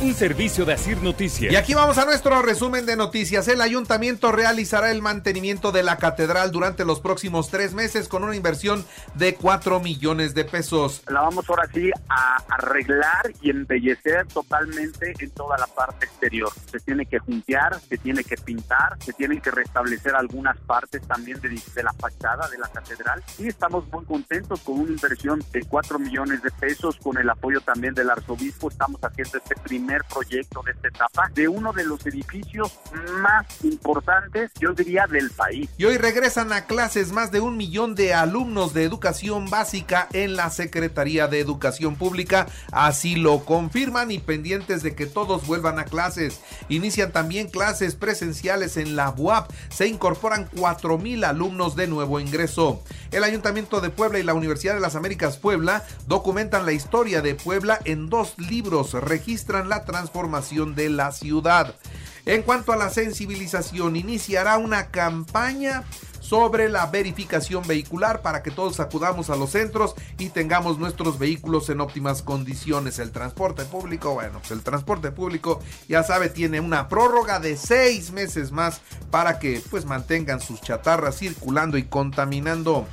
Un servicio de Asir Noticias. Y aquí vamos a nuestro resumen de noticias. El ayuntamiento realizará el mantenimiento de la catedral durante los próximos tres meses con una inversión de 4 millones de pesos. La vamos ahora sí a arreglar y embellecer totalmente en toda la parte exterior. Se tiene que juntear, se tiene que pintar, se tienen que restablecer algunas partes también de, de la fachada de la catedral. Y estamos muy contentos con una inversión de 4 millones de pesos, con el apoyo también del arzobispo. Estamos haciendo este primer proyecto de esta etapa de uno de los edificios más importantes, yo diría, del país. Y hoy regresan a clases más de un millón de alumnos de educación básica en la Secretaría de Educación Pública. Así lo confirman y pendientes de que todos vuelvan a clases. Inician también clases presenciales en la UAP. Se incorporan 4 mil alumnos de nuevo ingreso. El Ayuntamiento de Puebla y la Universidad de las Américas Puebla documentan la historia de Puebla en dos libros. Registran la transformación de la ciudad. En cuanto a la sensibilización, iniciará una campaña sobre la verificación vehicular para que todos acudamos a los centros y tengamos nuestros vehículos en óptimas condiciones. El transporte público, bueno, pues el transporte público ya sabe, tiene una prórroga de seis meses más para que pues mantengan sus chatarras circulando y contaminando.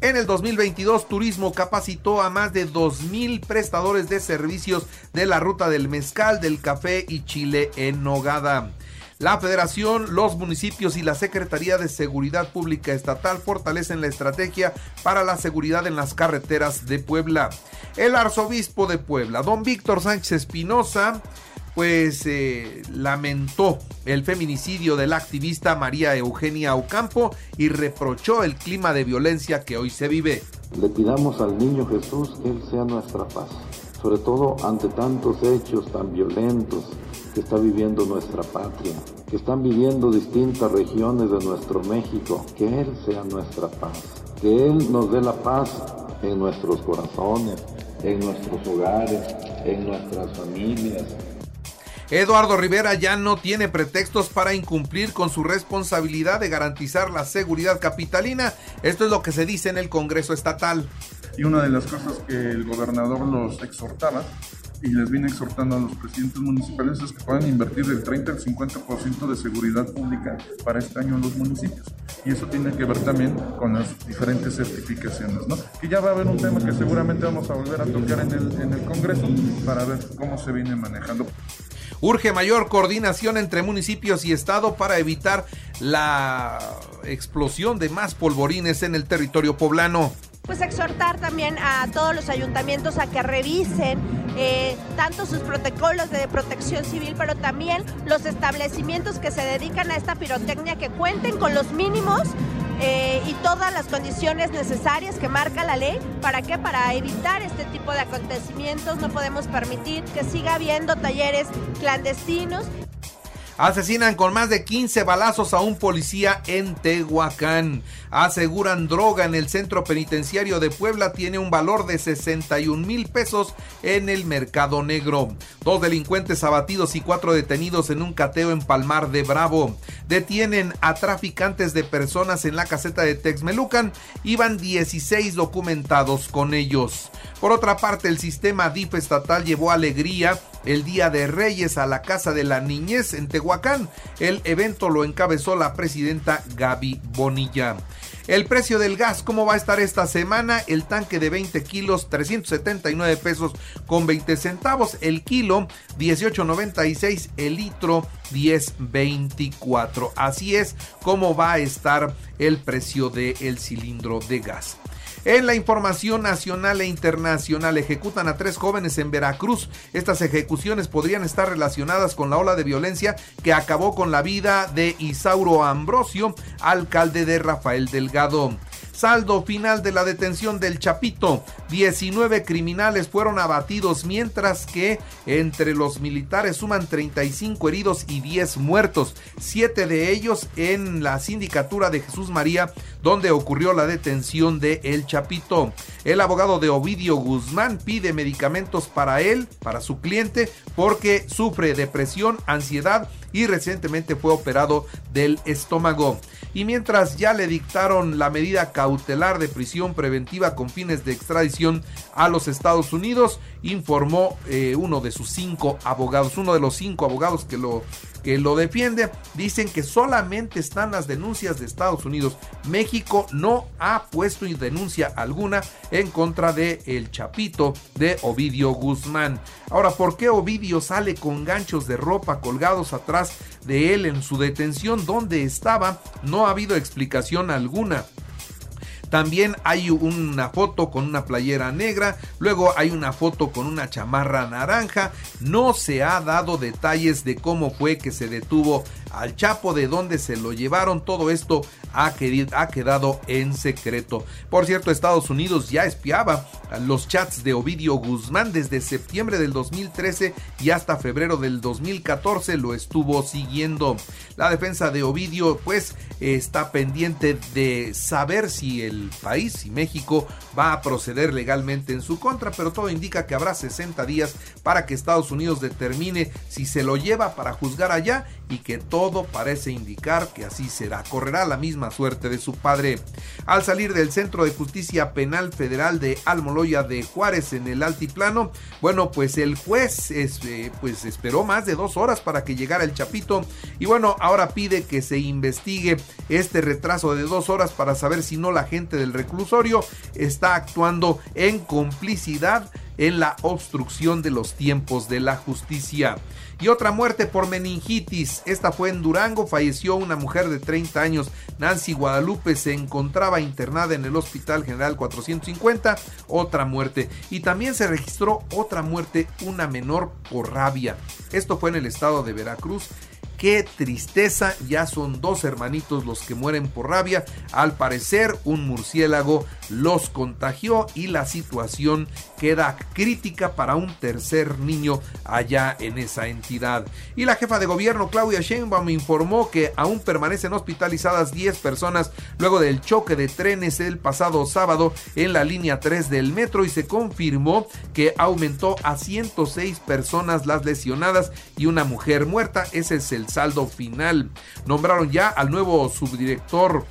En el 2022, Turismo capacitó a más de 2.000 prestadores de servicios de la ruta del mezcal, del café y chile en Nogada. La Federación, los municipios y la Secretaría de Seguridad Pública Estatal fortalecen la estrategia para la seguridad en las carreteras de Puebla. El arzobispo de Puebla, don Víctor Sánchez Espinosa, pues eh, lamentó el feminicidio de la activista María Eugenia Ocampo y reprochó el clima de violencia que hoy se vive. Le pidamos al niño Jesús que Él sea nuestra paz, sobre todo ante tantos hechos tan violentos que está viviendo nuestra patria, que están viviendo distintas regiones de nuestro México, que Él sea nuestra paz, que Él nos dé la paz en nuestros corazones, en nuestros hogares, en nuestras familias, Eduardo Rivera ya no tiene pretextos para incumplir con su responsabilidad de garantizar la seguridad capitalina. Esto es lo que se dice en el Congreso Estatal. Y una de las cosas que el gobernador los exhortaba y les viene exhortando a los presidentes municipales es que puedan invertir del 30 al 50% de seguridad pública para este año en los municipios. Y eso tiene que ver también con las diferentes certificaciones, ¿no? Que ya va a haber un tema que seguramente vamos a volver a tocar en el, en el Congreso para ver cómo se viene manejando. Urge mayor coordinación entre municipios y Estado para evitar la explosión de más polvorines en el territorio poblano pues exhortar también a todos los ayuntamientos a que revisen eh, tanto sus protocolos de protección civil, pero también los establecimientos que se dedican a esta pirotecnia que cuenten con los mínimos eh, y todas las condiciones necesarias que marca la ley. ¿Para qué? Para evitar este tipo de acontecimientos. No podemos permitir que siga habiendo talleres clandestinos. Asesinan con más de 15 balazos a un policía en Tehuacán. Aseguran droga en el centro penitenciario de Puebla tiene un valor de 61 mil pesos en el mercado negro. Dos delincuentes abatidos y cuatro detenidos en un cateo en Palmar de Bravo. Detienen a traficantes de personas en la caseta de Texmelucan. Iban 16 documentados con ellos. Por otra parte, el sistema DIF estatal llevó alegría el Día de Reyes a la Casa de la Niñez en Tehuacán. El evento lo encabezó la presidenta Gaby Bonilla. El precio del gas, ¿cómo va a estar esta semana? El tanque de 20 kilos, 379 pesos con 20 centavos. El kilo, 18.96. El litro, 10.24. Así es como va a estar el precio del cilindro de gas. En la información nacional e internacional ejecutan a tres jóvenes en Veracruz. Estas ejecuciones podrían estar relacionadas con la ola de violencia que acabó con la vida de Isauro Ambrosio, alcalde de Rafael Delgado. Saldo final de la detención del Chapito. 19 criminales fueron abatidos mientras que entre los militares suman 35 heridos y 10 muertos. Siete de ellos en la sindicatura de Jesús María donde ocurrió la detención de El Chapito. El abogado de Ovidio Guzmán pide medicamentos para él, para su cliente, porque sufre depresión, ansiedad y recientemente fue operado del estómago. Y mientras ya le dictaron la medida cautelar de prisión preventiva con fines de extradición a los Estados Unidos, informó eh, uno de sus cinco abogados, uno de los cinco abogados que lo que lo defiende, dicen que solamente están las denuncias de Estados Unidos. México no ha puesto denuncia alguna en contra de el Chapito de Ovidio Guzmán. Ahora, ¿por qué Ovidio sale con ganchos de ropa colgados atrás de él en su detención? ¿Dónde estaba? No ha habido explicación alguna. También hay una foto con una playera negra, luego hay una foto con una chamarra naranja. No se ha dado detalles de cómo fue que se detuvo al Chapo, de dónde se lo llevaron. Todo esto ha, quedado en secreto. Por cierto, Estados Unidos ya espiaba los chats de Ovidio Guzmán desde septiembre del 2013 y hasta febrero del 2014 lo estuvo siguiendo. La defensa de Ovidio pues está pendiente de saber si el país, si México va a proceder legalmente en su contra, pero todo indica que habrá 60 días para que Estados Unidos determine si se lo lleva para juzgar allá y que todo parece indicar que así será. Correrá la misma suerte de su padre. Al salir del Centro de Justicia Penal Federal de Almoloya de Juárez en el Altiplano, bueno, pues el juez este, pues esperó más de dos horas para que llegara el Chapito y bueno, ahora pide que se investigue este retraso de dos horas para saber si no la gente del reclusorio está actuando en complicidad en la obstrucción de los tiempos de la justicia. Y otra muerte por meningitis. Esta fue en Durango. Falleció una mujer de 30 años. Nancy Guadalupe se encontraba internada en el Hospital General 450. Otra muerte. Y también se registró otra muerte, una menor por rabia. Esto fue en el estado de Veracruz. Qué tristeza, ya son dos hermanitos los que mueren por rabia. Al parecer un murciélago los contagió y la situación queda crítica para un tercer niño allá en esa entidad. Y la jefa de gobierno Claudia Sheinbaum informó que aún permanecen hospitalizadas 10 personas luego del choque de trenes el pasado sábado en la línea 3 del metro y se confirmó que aumentó a 106 personas las lesionadas y una mujer muerta. Ese es el saldo final. Nombraron ya al nuevo subdirector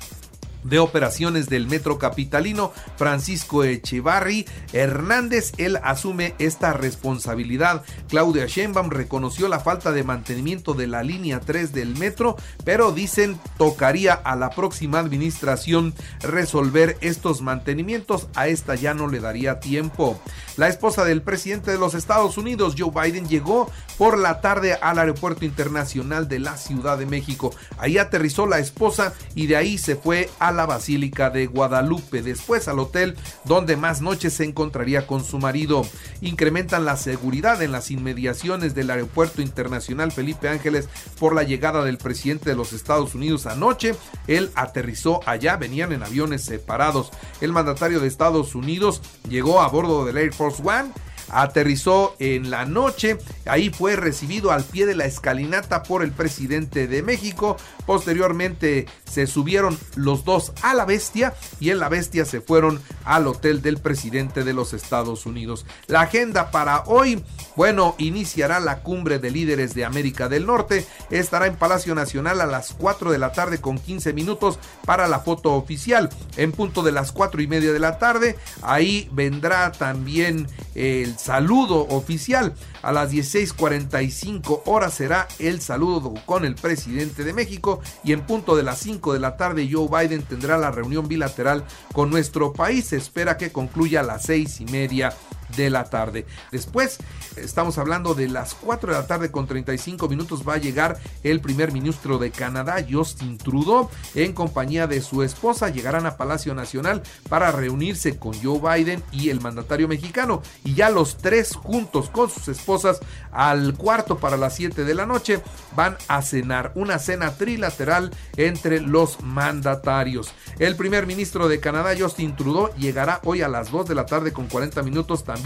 de operaciones del Metro Capitalino, Francisco Echevarri Hernández. Él asume esta responsabilidad. Claudia Sheinbaum reconoció la falta de mantenimiento de la línea 3 del metro, pero dicen tocaría a la próxima administración resolver estos mantenimientos. A esta ya no le daría tiempo. La esposa del presidente de los Estados Unidos, Joe Biden, llegó por la tarde al aeropuerto internacional de la Ciudad de México. Ahí aterrizó la esposa y de ahí se fue a la Basílica de Guadalupe, después al hotel donde más noches se encontraría con su marido. Incrementan la seguridad en las inmediaciones del Aeropuerto Internacional Felipe Ángeles por la llegada del presidente de los Estados Unidos anoche. Él aterrizó allá, venían en aviones separados. El mandatario de Estados Unidos llegó a bordo del Air Force One aterrizó en la noche. Ahí fue recibido al pie de la escalinata por el presidente de México. Posteriormente se subieron los dos a la bestia y en la bestia se fueron al hotel del presidente de los Estados Unidos. La agenda para hoy, bueno, iniciará la cumbre de líderes de América del Norte. Estará en Palacio Nacional a las 4 de la tarde con 15 minutos para la foto oficial. En punto de las 4 y media de la tarde, ahí vendrá también el saludo oficial. A las 16:45 horas será el saludo con el presidente de México y en punto de las 5 de la tarde Joe Biden tendrá la reunión bilateral con nuestro país. Se espera que concluya a las seis y media de la tarde. Después, estamos hablando de las 4 de la tarde con 35 minutos, va a llegar el primer ministro de Canadá, Justin Trudeau, en compañía de su esposa. Llegarán a Palacio Nacional para reunirse con Joe Biden y el mandatario mexicano. Y ya los tres juntos con sus esposas al cuarto para las 7 de la noche van a cenar una cena trilateral entre los mandatarios. El primer ministro de Canadá, Justin Trudeau, llegará hoy a las 2 de la tarde con 40 minutos también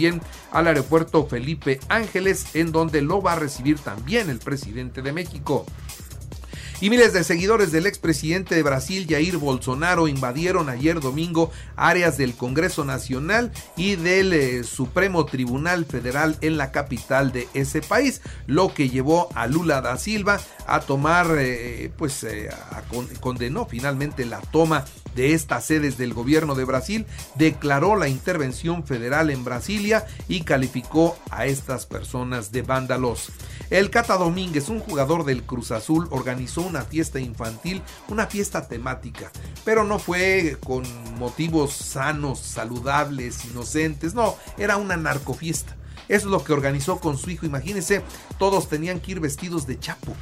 al aeropuerto Felipe Ángeles, en donde lo va a recibir también el presidente de México. Y miles de seguidores del expresidente de Brasil, Jair Bolsonaro, invadieron ayer domingo áreas del Congreso Nacional y del eh, Supremo Tribunal Federal en la capital de ese país, lo que llevó a Lula da Silva a tomar, eh, pues eh, condenó finalmente la toma de estas sedes del gobierno de Brasil, declaró la intervención federal en Brasilia y calificó a estas personas de vándalos. El Cata Domínguez, un jugador del Cruz Azul, organizó una fiesta infantil, una fiesta temática, pero no fue con motivos sanos, saludables, inocentes, no, era una narcofiesta. Eso es lo que organizó con su hijo. Imagínense, todos tenían que ir vestidos de chapo.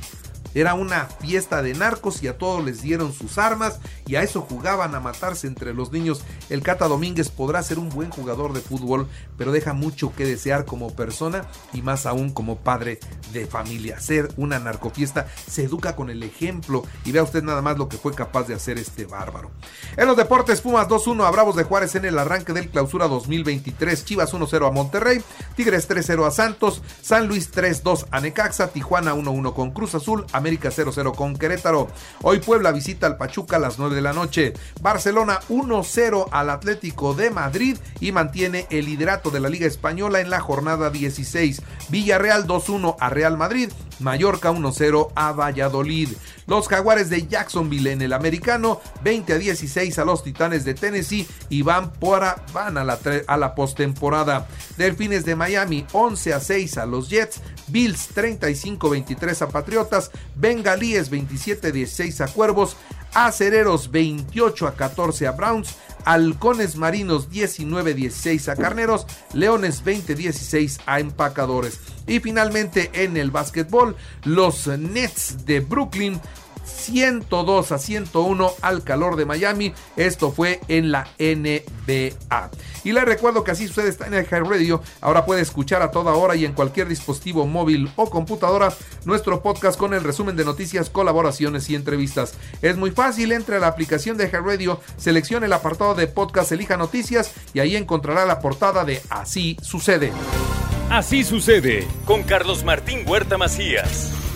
Era una fiesta de narcos y a todos les dieron sus armas y a eso jugaban a matarse entre los niños. El Cata Domínguez podrá ser un buen jugador de fútbol, pero deja mucho que desear como persona y más aún como padre de familia. Ser una narcofiesta se educa con el ejemplo y vea usted nada más lo que fue capaz de hacer este bárbaro. En los deportes, Pumas 2-1 a Bravos de Juárez en el arranque del clausura 2023. Chivas 1-0 a Monterrey, Tigres 3-0 a Santos, San Luis 3-2 a Necaxa, Tijuana 1-1 con Cruz Azul, América 0-0 con Querétaro. Hoy Puebla visita al Pachuca a las 9 de la noche. Barcelona 1-0 al Atlético de Madrid y mantiene el liderato de la Liga Española en la jornada 16. Villarreal 2-1 a Real Madrid. Mallorca 1-0 a Valladolid. Los Jaguares de Jacksonville en el americano 20 a 16 a los Titanes de Tennessee y van, para, van a la, la postemporada. Delfines de Miami 11 a 6 a los Jets. Bills 35-23 a Patriotas. Bengalíes 27-16 a Cuervos. Acereros 28 a 14 a Browns, Halcones Marinos 19-16 a Carneros, Leones 20-16 a Empacadores. Y finalmente en el básquetbol, los Nets de Brooklyn 102 a 101 al calor de Miami. Esto fue en la NBA. Y les recuerdo que así usted está en el Radio. Ahora puede escuchar a toda hora y en cualquier dispositivo móvil o computadora nuestro podcast con el resumen de noticias, colaboraciones y entrevistas. Es muy fácil, entre a la aplicación de High Radio, seleccione el apartado de podcast, elija noticias y ahí encontrará la portada de Así sucede. Así sucede con Carlos Martín Huerta Macías.